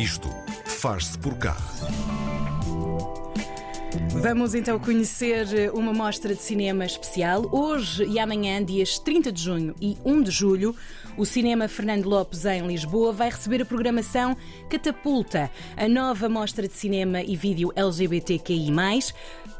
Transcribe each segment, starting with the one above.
Isto faz-se por cá. Vamos então conhecer uma mostra de cinema especial. Hoje e amanhã, dias 30 de junho e 1 de julho, o Cinema Fernando Lopes em Lisboa vai receber a programação Catapulta, a nova mostra de cinema e vídeo LGBTQI.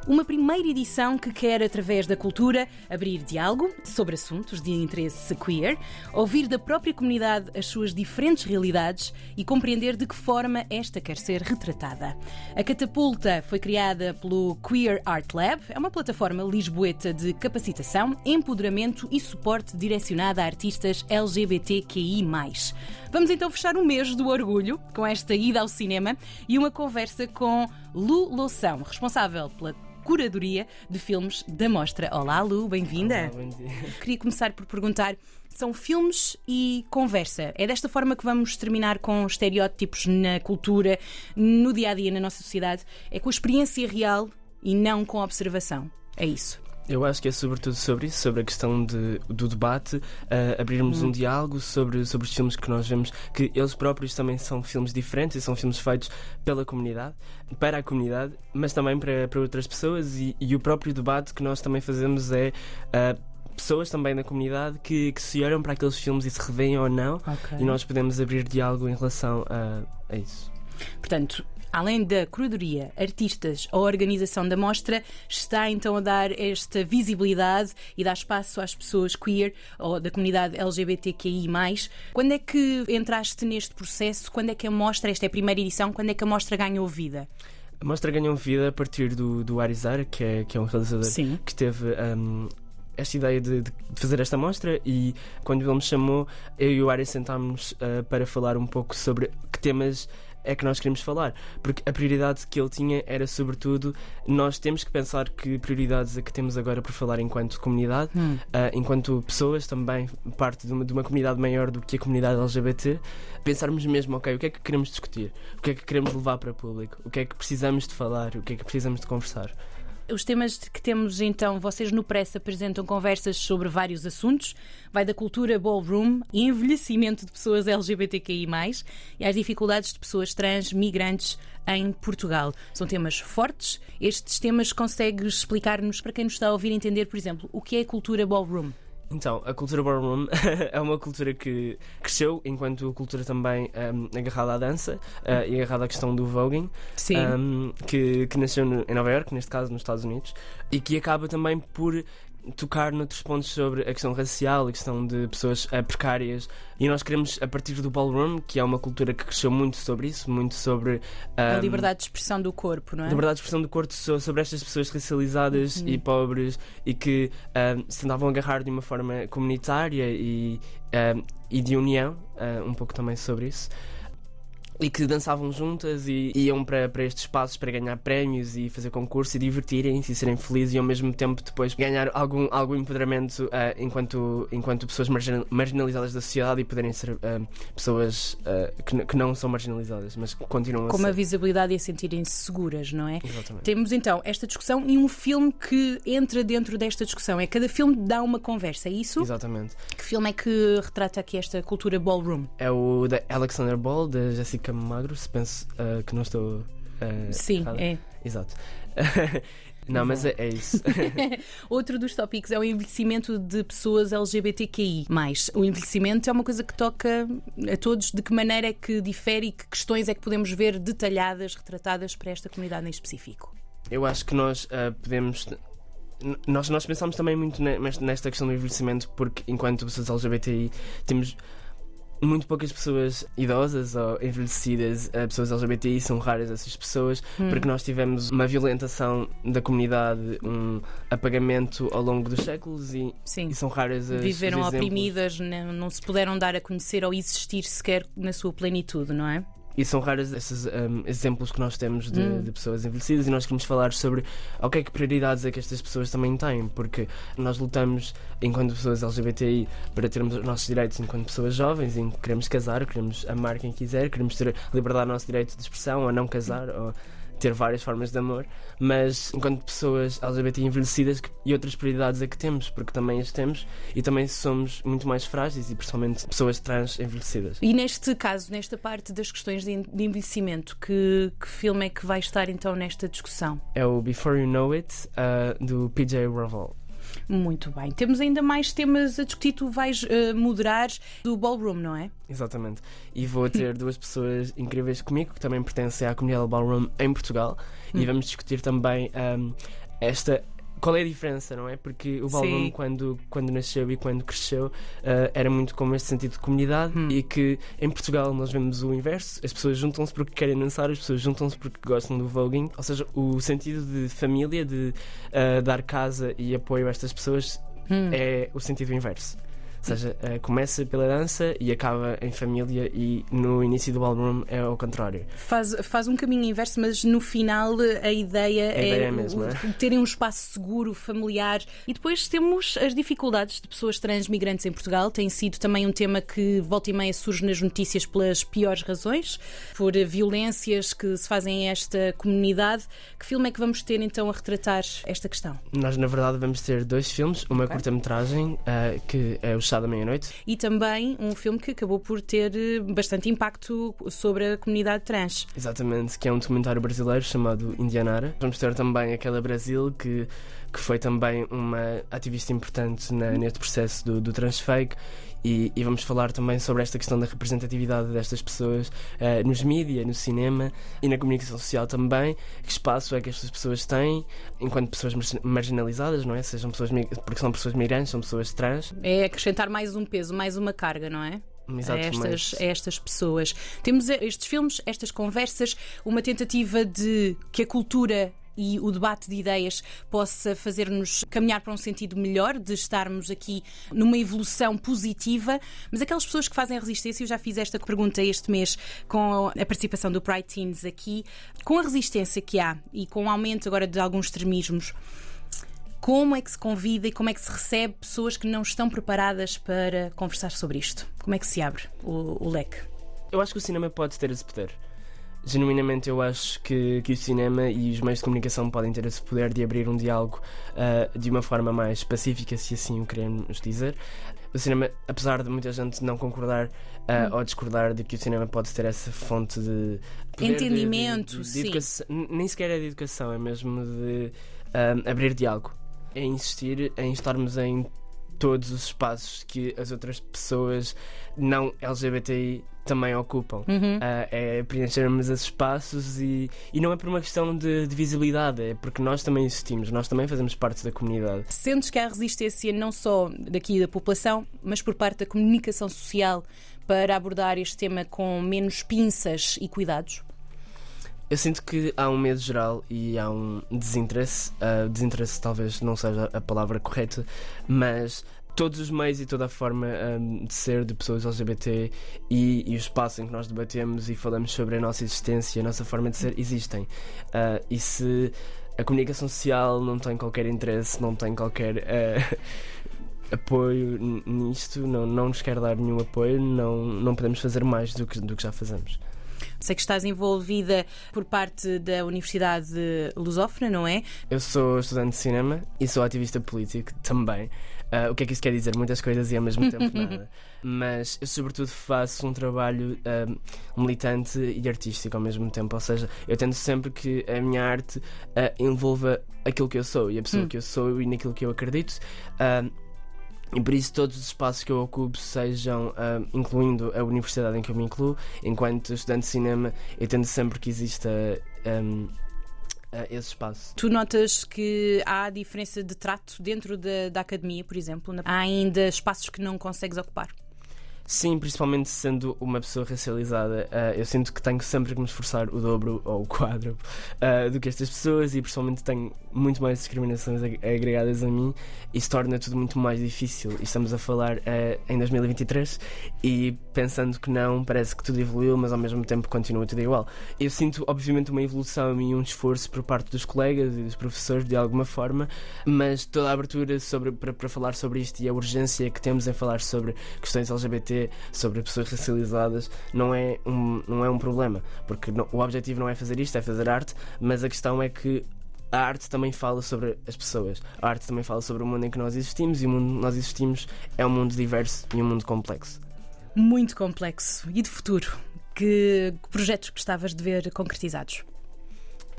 Uma primeira edição que quer, através da cultura, abrir diálogo sobre assuntos de interesse queer, ouvir da própria comunidade as suas diferentes realidades e compreender de que forma esta quer ser retratada. A Catapulta foi criada pelo Queer Art Lab, é uma plataforma lisboeta de capacitação, empoderamento e suporte direcionada a artistas LGBTQI. Vamos então fechar o mês do orgulho com esta ida ao cinema e uma conversa com Lu Loção, responsável pela curadoria de filmes da Mostra. Olá, Lu, bem-vinda. Bom dia. Queria começar por perguntar: são filmes e conversa. É desta forma que vamos terminar com estereótipos na cultura, no dia a dia, na nossa sociedade? É com a experiência real e não com a observação. É isso. Eu acho que é sobretudo sobre isso, sobre a questão de, do debate, uh, abrirmos hum. um diálogo sobre, sobre os filmes que nós vemos, que eles próprios também são filmes diferentes e são filmes feitos pela comunidade, para a comunidade, mas também para, para outras pessoas, e, e o próprio debate que nós também fazemos é. Uh, pessoas também da comunidade que, que se olham para aqueles filmes e se revêem ou não, okay. e nós podemos abrir diálogo em relação a, a isso. Portanto, Além da curadoria, artistas ou organização da mostra, está então a dar esta visibilidade e dar espaço às pessoas queer ou da comunidade LGBTQI. Quando é que entraste neste processo? Quando é que a mostra, esta é a primeira edição, quando é que a mostra ganhou vida? A mostra ganhou vida a partir do, do Arizar, que é, que é um realizador Sim. que teve. Um, esta ideia de, de, fazer esta mostra e quando ele me chamou, eu e o Ari sentámos uh, para falar um pouco sobre que temas é que nós queremos falar. Porque a prioridade que ele tinha era, sobretudo, nós temos que pensar que prioridades é que temos agora por falar enquanto comunidade, hum. uh, enquanto pessoas também, parte de uma, de uma comunidade maior do que a comunidade LGBT, pensarmos mesmo, ok, o que é que queremos discutir? O que é que queremos levar para o público? O que é que precisamos de falar? O que é que precisamos de conversar? Os temas que temos então, vocês no Press apresentam conversas sobre vários assuntos. Vai da cultura ballroom envelhecimento de pessoas LGBTQI, e às dificuldades de pessoas trans, migrantes em Portugal. São temas fortes. Estes temas consegues explicar-nos, para quem nos está a ouvir, entender, por exemplo, o que é cultura ballroom? Então, a cultura ballroom é uma cultura que cresceu enquanto cultura também um, agarrada à dança uh, e agarrada à questão do voguing, um, que, que nasceu no, em Nova York, neste caso nos Estados Unidos, e que acaba também por tocar noutros pontos sobre a questão racial, a questão de pessoas uh, precárias. E nós queremos, a partir do ballroom, que é uma cultura que cresceu muito sobre isso, muito sobre. Um, a liberdade de expressão do corpo, não é? Liberdade de expressão do corpo sobre estas pessoas racializadas uhum. e pobres e que um, se tentavam agarrar de uma forma comunitária e, um, e de união, uh, um pouco também sobre isso e que dançavam juntas e iam para, para estes espaços para ganhar prémios e fazer concurso e divertirem-se e serem felizes e ao mesmo tempo depois ganhar algum, algum empoderamento uh, enquanto, enquanto pessoas marginalizadas da sociedade e poderem ser uh, pessoas uh, que, que, não são marginalizadas, mas que continuam Com a ser. Com a visibilidade e a sentirem-se seguras, não é? Exatamente. Temos então esta discussão e um filme que entra dentro desta discussão. É cada filme dá uma conversa, é isso? Exatamente. Que filme é que retrata aqui esta cultura ballroom? É o da Alexander Ball, da Jessica magro, se penso uh, que não estou. Uh, Sim, errado. é. Exato. Não, mas é, é isso. Outro dos tópicos é o envelhecimento de pessoas LGBTQI. O envelhecimento é uma coisa que toca a todos. De que maneira é que difere e que questões é que podemos ver detalhadas, retratadas para esta comunidade em específico? Eu acho que nós uh, podemos. Nós, nós pensamos também muito nesta questão do envelhecimento, porque enquanto pessoas LGBTI temos muito poucas pessoas idosas ou envelhecidas, eh, pessoas LGBTI, são raras essas pessoas, hum. porque nós tivemos uma violentação da comunidade, um apagamento ao longo dos séculos e, e são raras as Viveram oprimidas, não, não se puderam dar a conhecer ou existir sequer na sua plenitude, não é? E são raros esses um, exemplos que nós temos de, hum. de, pessoas envelhecidas e nós queremos falar sobre ok, que prioridades é que estas pessoas também têm, porque nós lutamos enquanto pessoas LGBTI para termos os nossos direitos enquanto pessoas jovens, em que queremos casar, queremos amar quem quiser, queremos ter liberdade do nosso direito de expressão, ou não casar, ou ter várias formas de amor, mas enquanto pessoas LGBT envelhecidas e outras prioridades é que temos, porque também as temos e também somos muito mais frágeis e principalmente pessoas trans envelhecidas. E neste caso, nesta parte das questões de envelhecimento, que, que filme é que vai estar então nesta discussão? É o Before You Know It, uh, do PJ Raval. Muito bem. Temos ainda mais temas a discutir. Tu vais uh, moderar do Ballroom, não é? Exatamente. E vou ter duas pessoas incríveis comigo que também pertencem à comunidade Ballroom em Portugal. Hum. E vamos discutir também um, esta qual é a diferença, não é? Porque o Ballroom, quando, quando nasceu e quando cresceu, uh, era muito como este sentido de comunidade hum. e que em Portugal nós vemos o inverso: as pessoas juntam-se porque querem dançar, as pessoas juntam-se porque gostam do voguing. Ou seja, o sentido de família, de uh, dar casa e apoio a estas pessoas, hum. é o sentido inverso. Ou seja, uh, começa pela dança e acaba em família, e no início do ballroom é ao contrário. Faz, faz um caminho inverso, mas no final a ideia, a é, ideia é, mesmo, é? terem um espaço seguro, familiar. E depois temos as dificuldades de pessoas transmigrantes em Portugal. Tem sido também um tema que volta e meia surge nas notícias pelas piores razões, por violências que se fazem a esta comunidade. Que filme é que vamos ter então a retratar esta questão? Nós, na verdade, vamos ter dois filmes: uma okay. curta-metragem, uh, que é o Da Meia-Noite. E também um filme que acabou por ter eh, bastante impacto sobre a comunidade trans. Exatamente, que é um documentário brasileiro chamado Indianara. Vamos ter também aquela Brasil que que foi também uma ativista importante na, neste processo do, do transfake e, e, vamos falar também sobre esta questão da representatividade destas pessoas uh, nos mídias, no cinema e na comunicação social também. Que espaço é que estas pessoas têm enquanto pessoas marginalizadas, não é? Sejam pessoas porque são pessoas migrantes, são pessoas trans. É acrescentar mais um peso, mais uma carga, não é? a estas, a estas pessoas. Temos estes filmes, estas conversas, uma tentativa de que a cultura e o debate de ideias possa fazer-nos caminhar para um sentido melhor, de estarmos aqui numa evolução positiva. Mas aquelas pessoas que fazem resistência, eu já fiz esta pergunta este mês com a participação do Pride Teens aqui, com a resistência que há e com o aumento agora de alguns extremismos. Como é que se convida e como é que se recebe pessoas que não estão preparadas para conversar sobre isto? Como é que se abre o, o leque? Eu acho que o cinema pode ter esse poder genuinamente eu acho que, que o cinema e os meios de comunicação podem ter esse poder de abrir um diálogo uh, de uma forma mais pacífica, se assim o queremos dizer. O cinema, apesar de muita gente não concordar uh, hum. ou discordar de que o cinema pode ter essa fonte de entendimento, de, de, de, sim. nem sequer é de educação, é mesmo de uh, abrir diálogo. É insistir em estarmos em todos os espaços que as outras pessoas não LGBTI também ocupam. Uhum. Uh, é preenchermos esses espaços e, e não é por uma questão de, de, visibilidade, é porque nós também existimos, nós também fazemos parte da comunidade. Sentes que há resistência não só daqui da população, mas por parte da comunicação social para abordar este tema com menos pinças e cuidados? Eu sinto que há um medo geral e há um desinteresse. Uh, desinteresse talvez não seja a palavra correta, mas todos os meios e toda a forma um, de ser de pessoas LGBT e, e, o espaço em que nós debatemos e falamos sobre a nossa existência, a nossa forma de ser, existem. Uh, e se a comunicação social não tem qualquer interesse, não tem qualquer. Uh, apoio nisto, não, não nos quer dar nenhum apoio, não, não podemos fazer mais do que, do que já fazemos. Sei que estás envolvida por parte da Universidade Lusófona, não é? Eu sou estudante de cinema e sou ativista político também. Uh, o que é que isso quer dizer? Muitas coisas e ao mesmo tempo nada. Mas eu, sobretudo, faço um trabalho uh, militante e artístico ao mesmo tempo. Ou seja, eu tento sempre que a minha arte uh, envolva aquilo que eu sou e a pessoa hum. que eu sou e naquilo que eu acredito. E por isso todos os espaços que eu ocupo sejam, uh, incluindo a universidade em que eu me incluo, enquanto estudante de cinema, eu tento sempre que exista um, uh, esse espaço. Tu notas que há diferença de trato dentro da, da academia, por exemplo? Há ainda espaços que não consegues ocupar? Sim, principalmente sendo uma pessoa racializada, uh, eu sinto que tenho sempre que me esforçar o dobro ou o quadro uh, do que estas pessoas e pessoalmente tenho muito mais discriminações agregadas a mim e se torna tudo muito mais difícil. E estamos a falar uh, em 2023 e pensando que não, parece que tudo evoluiu, mas ao mesmo tempo continua tudo igual. Eu sinto, obviamente, uma evolução e um esforço por parte dos colegas e dos professores de alguma forma, mas toda a abertura sobre, para, para falar sobre isto e a urgência que temos em falar sobre questões LGBT Sobre pessoas racializadas, não é um, não é um problema, porque não, o objetivo não é fazer isto, é fazer arte, mas a questão é que a arte também fala sobre as pessoas. A arte também fala sobre o mundo em que nós existimos e o mundo que nós existimos é um mundo diverso e um mundo complexo. Muito complexo. E de futuro? Que projetos gostavas de ver concretizados?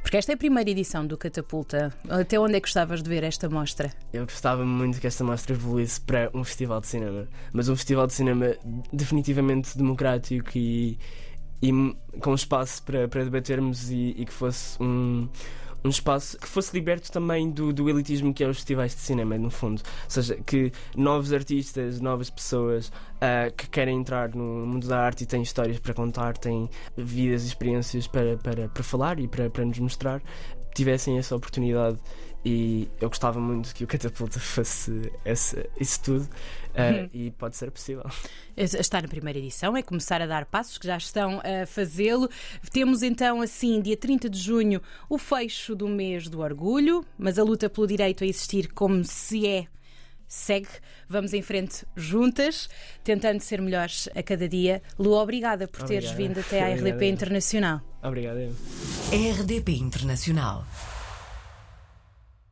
Porque esta é a primeira edição do Catapulta. Até onde é que gostavas de ver esta mostra? Eu gostava muito que esta mostra evoluísse para um festival de cinema. Mas um festival de cinema definitivamente democrático e, e com espaço para, para debatermos e, e que fosse um um espaço que fosse liberto também do, do elitismo que é os festivais de cinema, no fundo. Ou seja, que novos artistas, novas pessoas uh, que querem entrar no mundo da arte e têm histórias para contar, têm vidas e experiências para, para, para falar e para, para nos mostrar, tivessem essa oportunidade e eu gostava muito que o Catapulta fosse esse, isso tudo uh, e pode ser possível. Está na primeira edição, é começar a dar passos que já estão a fazê-lo. Temos então, assim, dia 30 de junho, o fecho do mês do orgulho, mas a luta pelo direito a existir como se é segue. Vamos em frente juntas, tentando ser melhores a cada dia. Lu, obrigada por teres vindo até à RDP Internacional. Obrigado. RDP Internacional.